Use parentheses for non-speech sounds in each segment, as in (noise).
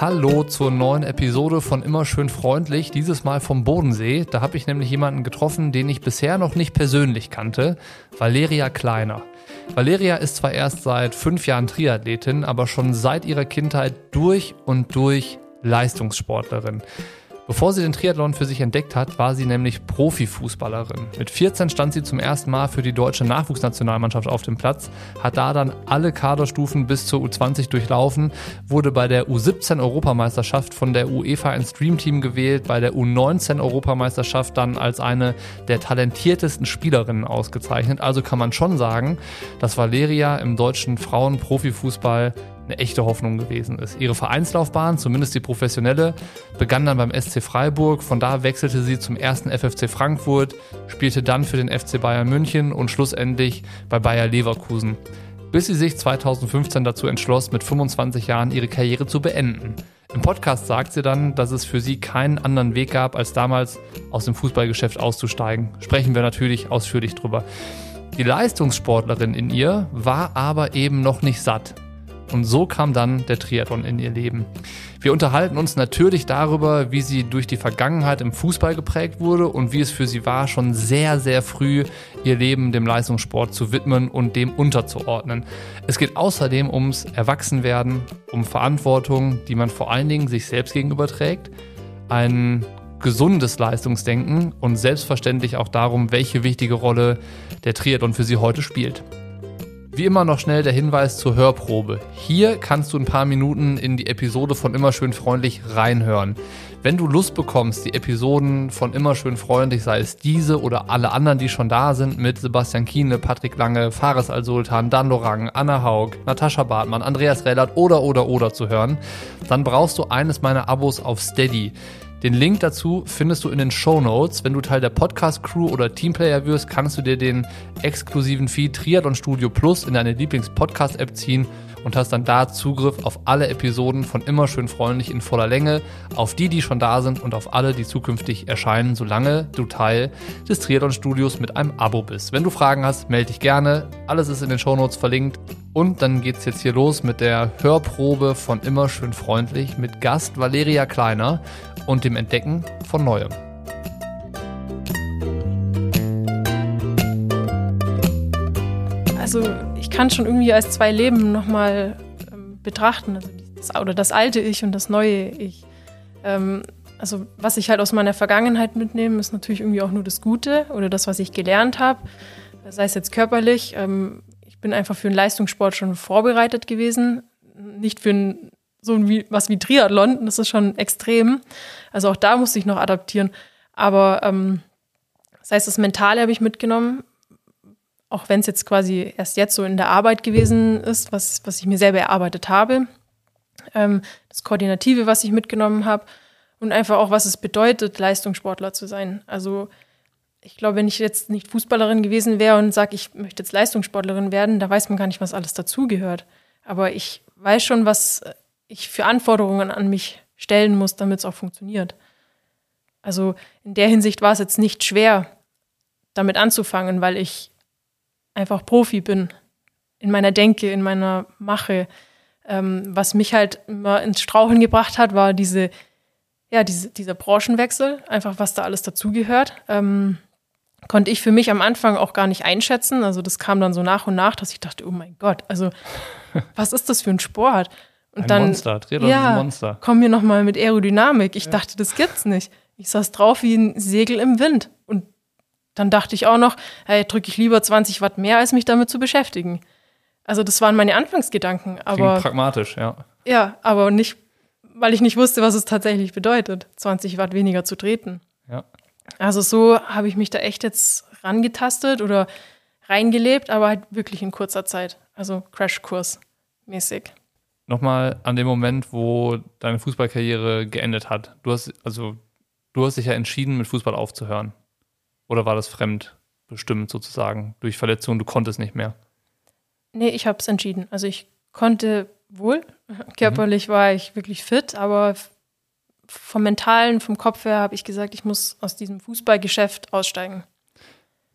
Hallo zur neuen Episode von Immer schön freundlich, dieses Mal vom Bodensee. Da habe ich nämlich jemanden getroffen, den ich bisher noch nicht persönlich kannte, Valeria Kleiner. Valeria ist zwar erst seit fünf Jahren Triathletin, aber schon seit ihrer Kindheit durch und durch Leistungssportlerin. Bevor sie den Triathlon für sich entdeckt hat, war sie nämlich Profifußballerin. Mit 14 stand sie zum ersten Mal für die deutsche Nachwuchsnationalmannschaft auf dem Platz, hat da dann alle Kaderstufen bis zur U20 durchlaufen, wurde bei der U17 Europameisterschaft von der UEFA ins Dreamteam gewählt, bei der U19 Europameisterschaft dann als eine der talentiertesten Spielerinnen ausgezeichnet. Also kann man schon sagen, dass Valeria im deutschen Frauenprofifußball eine echte Hoffnung gewesen ist. Ihre Vereinslaufbahn, zumindest die professionelle, begann dann beim SC Freiburg. Von da wechselte sie zum ersten FFC Frankfurt, spielte dann für den FC Bayern München und schlussendlich bei Bayer Leverkusen. Bis sie sich 2015 dazu entschloss, mit 25 Jahren ihre Karriere zu beenden. Im Podcast sagt sie dann, dass es für sie keinen anderen Weg gab, als damals aus dem Fußballgeschäft auszusteigen. Sprechen wir natürlich ausführlich drüber. Die Leistungssportlerin in ihr war aber eben noch nicht satt. Und so kam dann der Triathlon in ihr Leben. Wir unterhalten uns natürlich darüber, wie sie durch die Vergangenheit im Fußball geprägt wurde und wie es für sie war, schon sehr, sehr früh ihr Leben dem Leistungssport zu widmen und dem unterzuordnen. Es geht außerdem ums Erwachsenwerden, um Verantwortung, die man vor allen Dingen sich selbst gegenüber trägt, ein gesundes Leistungsdenken und selbstverständlich auch darum, welche wichtige Rolle der Triathlon für sie heute spielt. Wie immer noch schnell der Hinweis zur Hörprobe. Hier kannst du ein paar Minuten in die Episode von Immer schön freundlich reinhören. Wenn du Lust bekommst, die Episoden von Immer schön freundlich, sei es diese oder alle anderen, die schon da sind, mit Sebastian Kiene, Patrick Lange, Fares Al-Sultan, Dan Lorang, Anna Haug, Natascha Bartmann, Andreas Rellert oder oder oder zu hören, dann brauchst du eines meiner Abos auf Steady. Den Link dazu findest du in den Show Notes. Wenn du Teil der Podcast-Crew oder Teamplayer wirst, kannst du dir den exklusiven Feed Triathlon Studio Plus in deine Lieblings-Podcast-App ziehen und hast dann da Zugriff auf alle Episoden von Immer schön freundlich in voller Länge, auf die, die schon da sind und auf alle, die zukünftig erscheinen, solange du Teil des Triathlon Studios mit einem Abo bist. Wenn du Fragen hast, melde dich gerne. Alles ist in den Show Notes verlinkt. Und dann geht's jetzt hier los mit der Hörprobe von Immer schön freundlich mit Gast Valeria Kleiner und dem Entdecken von Neuem. Also ich kann schon irgendwie als zwei Leben nochmal ähm, betrachten. Also das, oder das alte Ich und das neue Ich. Ähm, also was ich halt aus meiner Vergangenheit mitnehme, ist natürlich irgendwie auch nur das Gute oder das, was ich gelernt habe. Sei es jetzt körperlich. Ähm, ich bin einfach für den Leistungssport schon vorbereitet gewesen. Nicht für ein, so wie, was wie Triathlon. Das ist schon extrem. Also auch da musste ich noch adaptieren. Aber ähm, das heißt, das Mentale habe ich mitgenommen, auch wenn es jetzt quasi erst jetzt so in der Arbeit gewesen ist, was, was ich mir selber erarbeitet habe. Ähm, das Koordinative, was ich mitgenommen habe und einfach auch, was es bedeutet, Leistungssportler zu sein. Also ich glaube, wenn ich jetzt nicht Fußballerin gewesen wäre und sage, ich möchte jetzt Leistungssportlerin werden, da weiß man gar nicht, was alles dazugehört. Aber ich weiß schon, was ich für Anforderungen an mich stellen muss, damit es auch funktioniert. Also in der Hinsicht war es jetzt nicht schwer, damit anzufangen, weil ich einfach Profi bin in meiner Denke, in meiner Mache. Ähm, was mich halt immer ins Straucheln gebracht hat, war diese, ja, diese, dieser Branchenwechsel, einfach was da alles dazugehört. Ähm, konnte ich für mich am Anfang auch gar nicht einschätzen. Also das kam dann so nach und nach, dass ich dachte, oh mein Gott, also (laughs) was ist das für ein Sport? Und ein dann, Monster, Triathlon ja, ist ein Monster. Komm mir noch mal mit Aerodynamik. Ich ja. dachte, das gibt's nicht. Ich saß drauf wie ein Segel im Wind. Dann dachte ich auch noch, hey, drücke ich lieber 20 Watt mehr, als mich damit zu beschäftigen. Also das waren meine Anfangsgedanken. Aber Klingt pragmatisch, ja. Ja, aber nicht, weil ich nicht wusste, was es tatsächlich bedeutet, 20 Watt weniger zu treten. Ja. Also so habe ich mich da echt jetzt rangetastet oder reingelebt, aber halt wirklich in kurzer Zeit. Also Crashkurs mäßig. Nochmal an dem Moment, wo deine Fußballkarriere geendet hat. Du hast, also, du hast dich ja entschieden, mit Fußball aufzuhören. Oder war das fremdbestimmt sozusagen durch Verletzungen? Du konntest nicht mehr? Nee, ich habe es entschieden. Also ich konnte wohl. Körperlich mhm. war ich wirklich fit, aber vom Mentalen, vom Kopf her habe ich gesagt, ich muss aus diesem Fußballgeschäft aussteigen.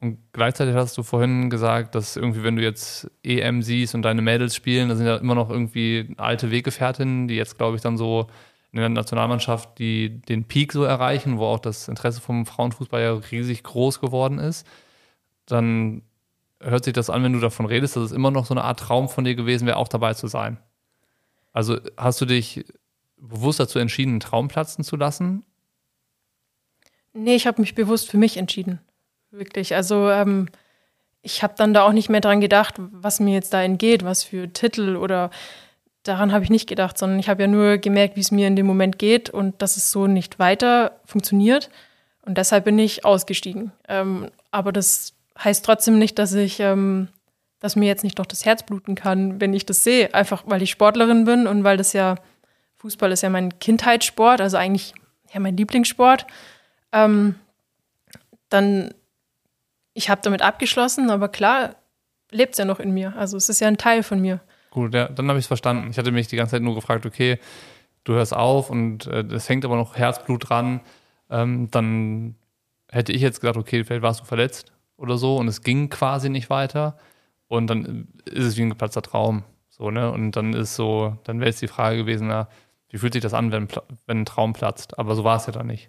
Und gleichzeitig hast du vorhin gesagt, dass irgendwie, wenn du jetzt EM siehst und deine Mädels spielen, da sind ja immer noch irgendwie alte Weggefährtinnen, die jetzt, glaube ich, dann so in der Nationalmannschaft die den Peak so erreichen, wo auch das Interesse vom Frauenfußball ja riesig groß geworden ist. Dann hört sich das an, wenn du davon redest, dass es immer noch so eine Art Traum von dir gewesen wäre, auch dabei zu sein. Also hast du dich bewusst dazu entschieden, einen Traum platzen zu lassen? Nee, ich habe mich bewusst für mich entschieden. Wirklich. Also ähm, ich habe dann da auch nicht mehr dran gedacht, was mir jetzt da entgeht, was für Titel oder daran habe ich nicht gedacht, sondern ich habe ja nur gemerkt, wie es mir in dem Moment geht und dass es so nicht weiter funktioniert. Und deshalb bin ich ausgestiegen. Ähm, aber das heißt trotzdem nicht, dass ich, ähm, dass mir jetzt nicht doch das Herz bluten kann, wenn ich das sehe. Einfach weil ich Sportlerin bin und weil das ja, Fußball ist ja mein Kindheitssport, also eigentlich ja mein Lieblingssport. Ähm, dann ich habe damit abgeschlossen, aber klar lebt es ja noch in mir. Also es ist ja ein Teil von mir. Gut, ja, dann habe ich es verstanden. Ich hatte mich die ganze Zeit nur gefragt, okay, du hörst auf und äh, es hängt aber noch Herzblut dran. Ähm, dann hätte ich jetzt gesagt, okay, vielleicht warst du verletzt oder so und es ging quasi nicht weiter. Und dann ist es wie ein geplatzter Traum. So, ne? Und dann ist so, dann wäre jetzt die Frage gewesen, na, wie fühlt sich das an, wenn, wenn ein Traum platzt? Aber so war es ja dann nicht.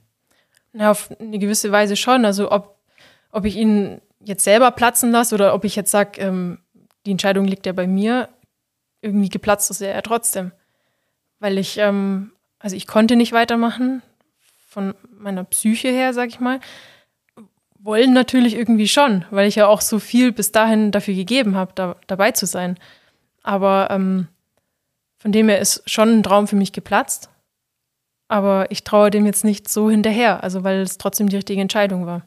Na, auf eine gewisse Weise schon. Also ob ob ich ihn jetzt selber platzen lasse oder ob ich jetzt sage, ähm, die Entscheidung liegt ja bei mir, irgendwie geplatzt ist er ja trotzdem. Weil ich, ähm, also ich konnte nicht weitermachen, von meiner Psyche her, sag ich mal. Wollen natürlich irgendwie schon, weil ich ja auch so viel bis dahin dafür gegeben habe, da, dabei zu sein. Aber ähm, von dem her ist schon ein Traum für mich geplatzt. Aber ich traue dem jetzt nicht so hinterher, also weil es trotzdem die richtige Entscheidung war.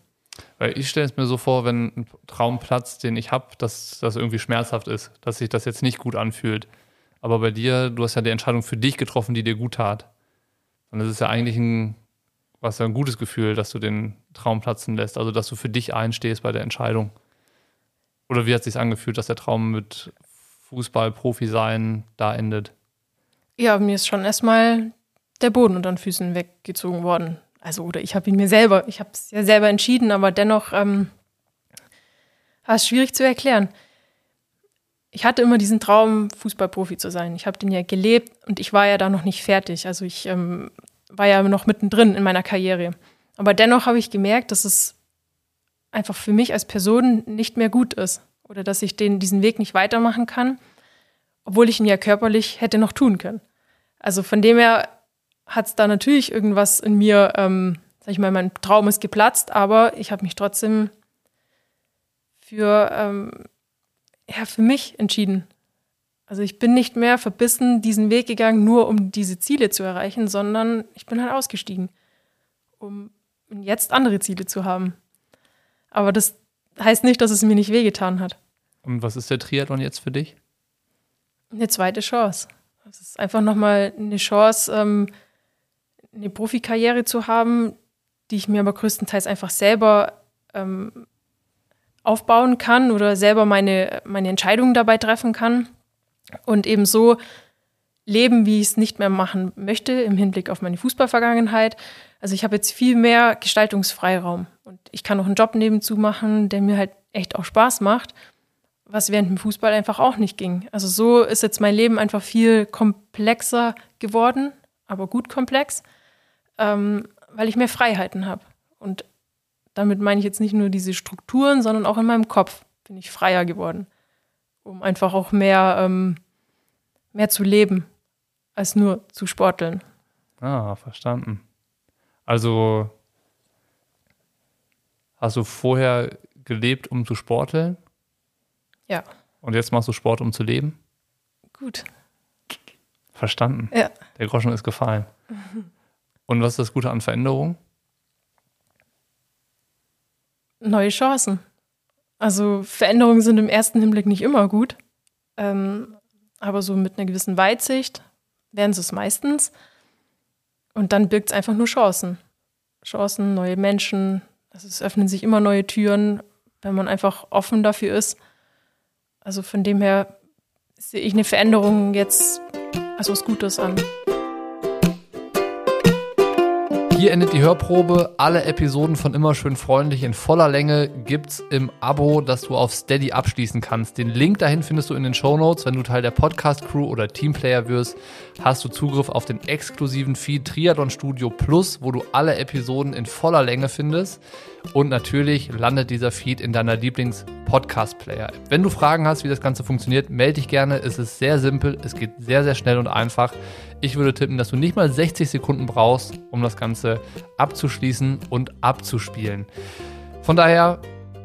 Weil ich stelle es mir so vor, wenn ein Traumplatz, den ich habe, dass das irgendwie schmerzhaft ist, dass sich das jetzt nicht gut anfühlt. Aber bei dir, du hast ja die Entscheidung für dich getroffen, die dir gut tat. Und es ist ja eigentlich ein, was ja ein gutes Gefühl, dass du den Traum platzen lässt, also dass du für dich einstehst bei der Entscheidung. Oder wie hat es sich angefühlt, dass der Traum mit Fußball-Profi sein da endet? Ja, mir ist schon erstmal der Boden unter den Füßen weggezogen worden also oder ich habe ihn mir selber, ich habe es ja selber entschieden, aber dennoch ähm, war es schwierig zu erklären. Ich hatte immer diesen Traum, Fußballprofi zu sein. Ich habe den ja gelebt und ich war ja da noch nicht fertig. Also ich ähm, war ja noch mittendrin in meiner Karriere. Aber dennoch habe ich gemerkt, dass es einfach für mich als Person nicht mehr gut ist oder dass ich den, diesen Weg nicht weitermachen kann, obwohl ich ihn ja körperlich hätte noch tun können. Also von dem her hat es da natürlich irgendwas in mir, ähm, sag ich mal, mein Traum ist geplatzt, aber ich habe mich trotzdem für, ähm, ja, für mich entschieden. Also ich bin nicht mehr verbissen diesen Weg gegangen, nur um diese Ziele zu erreichen, sondern ich bin halt ausgestiegen, um jetzt andere Ziele zu haben. Aber das heißt nicht, dass es mir nicht wehgetan hat. Und was ist der Triathlon jetzt für dich? Eine zweite Chance. Es ist einfach nochmal eine Chance, ähm, eine Profikarriere zu haben, die ich mir aber größtenteils einfach selber ähm, aufbauen kann oder selber meine, meine Entscheidungen dabei treffen kann und eben so leben, wie ich es nicht mehr machen möchte im Hinblick auf meine Fußballvergangenheit. Also ich habe jetzt viel mehr Gestaltungsfreiraum und ich kann noch einen Job nebenzu machen, der mir halt echt auch Spaß macht, was während dem Fußball einfach auch nicht ging. Also so ist jetzt mein Leben einfach viel komplexer geworden, aber gut komplex ähm, weil ich mehr Freiheiten habe. Und damit meine ich jetzt nicht nur diese Strukturen, sondern auch in meinem Kopf bin ich freier geworden, um einfach auch mehr, ähm, mehr zu leben, als nur zu sporteln. Ah, verstanden. Also hast du vorher gelebt, um zu sporteln? Ja. Und jetzt machst du Sport, um zu leben? Gut. Verstanden. Ja. Der Groschen ist gefallen. (laughs) Und was ist das Gute an Veränderung? Neue Chancen. Also Veränderungen sind im ersten Hinblick nicht immer gut, ähm, aber so mit einer gewissen Weitsicht werden sie es meistens. Und dann birgt es einfach nur Chancen. Chancen, neue Menschen. Also es öffnen sich immer neue Türen, wenn man einfach offen dafür ist. Also von dem her sehe ich eine Veränderung jetzt als was Gutes an. Hier endet die Hörprobe. Alle Episoden von Immer schön freundlich in voller Länge gibt's im Abo, das du auf Steady abschließen kannst. Den Link dahin findest du in den Show Notes. Wenn du Teil der Podcast Crew oder Teamplayer wirst, hast du Zugriff auf den exklusiven Feed Triathlon Studio Plus, wo du alle Episoden in voller Länge findest. Und natürlich landet dieser Feed in deiner Lieblings-Podcast-Player. Wenn du Fragen hast, wie das Ganze funktioniert, melde dich gerne. Es ist sehr simpel, es geht sehr, sehr schnell und einfach. Ich würde tippen, dass du nicht mal 60 Sekunden brauchst, um das Ganze abzuschließen und abzuspielen. Von daher,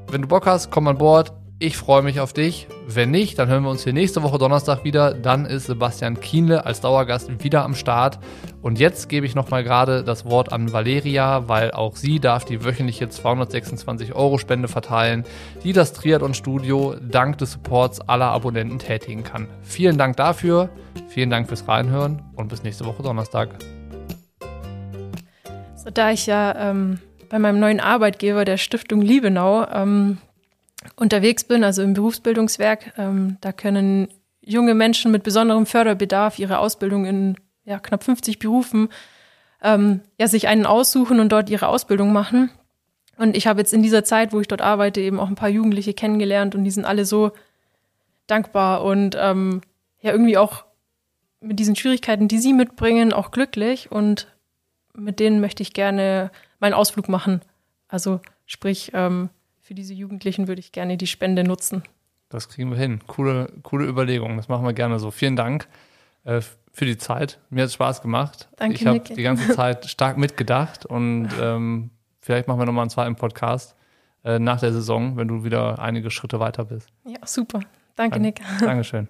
wenn du Bock hast, komm an Bord. Ich freue mich auf dich. Wenn nicht, dann hören wir uns hier nächste Woche Donnerstag wieder. Dann ist Sebastian Kienle als Dauergast wieder am Start. Und jetzt gebe ich nochmal gerade das Wort an Valeria, weil auch sie darf die wöchentliche 226 Euro Spende verteilen, die das Triathlon Studio dank des Supports aller Abonnenten tätigen kann. Vielen Dank dafür. Vielen Dank fürs Reinhören und bis nächste Woche Donnerstag. So, da ich ja ähm, bei meinem neuen Arbeitgeber der Stiftung Liebenau ähm, unterwegs bin, also im Berufsbildungswerk. Ähm, da können junge Menschen mit besonderem Förderbedarf ihre Ausbildung in ja, knapp 50 Berufen ähm, ja, sich einen aussuchen und dort ihre Ausbildung machen. Und ich habe jetzt in dieser Zeit, wo ich dort arbeite, eben auch ein paar Jugendliche kennengelernt und die sind alle so dankbar und ähm, ja irgendwie auch mit diesen Schwierigkeiten, die sie mitbringen, auch glücklich und mit denen möchte ich gerne meinen Ausflug machen. Also sprich, ähm, für diese Jugendlichen würde ich gerne die Spende nutzen. Das kriegen wir hin. Coole, coole Überlegung. Das machen wir gerne so. Vielen Dank äh, für die Zeit. Mir hat es Spaß gemacht. Danke, ich habe die ganze Zeit stark mitgedacht und (laughs) ähm, vielleicht machen wir nochmal einen zweiten Podcast äh, nach der Saison, wenn du wieder einige Schritte weiter bist. Ja, super. Danke, Nick. (laughs) Dankeschön.